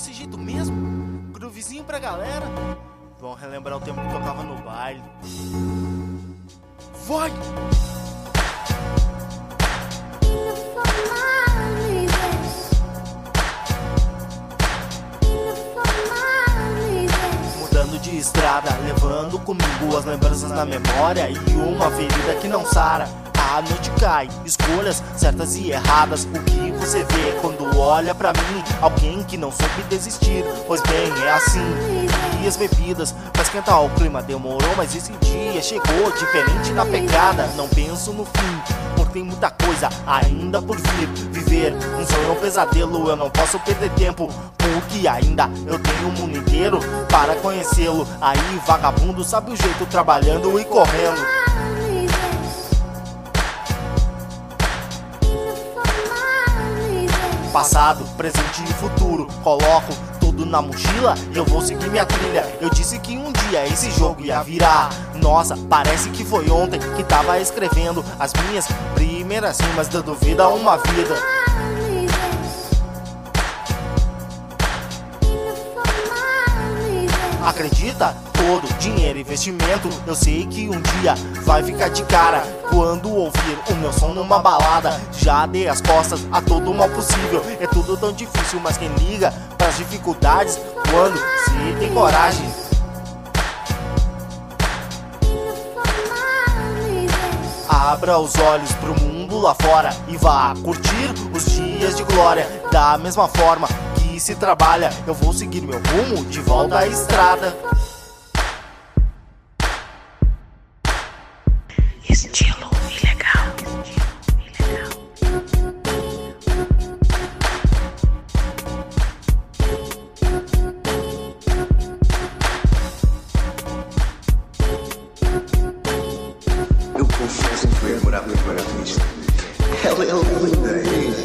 desse jeito mesmo? Groovezinho pra galera? Vão relembrar o tempo que tocava no baile. Vai! Mudando de estrada, levando comigo as lembranças na memória e uma ferida que não sara. A noite cai, escolhas certas e erradas. O que você vê quando olha pra mim? Alguém que não soube desistir. Pois bem, é assim. E as bebidas pra esquentar o clima demorou, mas esse dia chegou diferente na pegada. Não penso no fim, porque tem muita coisa ainda por vir. Viver um sonho, um pesadelo, eu não posso perder tempo. Porque ainda eu tenho o mundo inteiro para conhecê-lo. Aí, vagabundo, sabe o jeito, trabalhando e correndo. Passado, presente e futuro, coloco tudo na mochila e eu vou seguir minha trilha. Eu disse que um dia esse jogo ia virar. Nossa, parece que foi ontem que tava escrevendo as minhas primeiras rimas, dando vida a uma vida. Acredita? Todo dinheiro investimento, eu sei que um dia vai ficar de cara. Quando ouvir o meu som numa balada, já dei as costas a todo o mal possível. É tudo tão difícil, mas quem liga pras dificuldades, quando se tem coragem. Abra os olhos pro mundo lá fora e vá curtir os dias de glória da mesma forma que se trabalha. Eu vou seguir meu rumo de volta à estrada. Estilo ilegal. Eu confesso que foi amorável para isto. Ela é linda. Não tem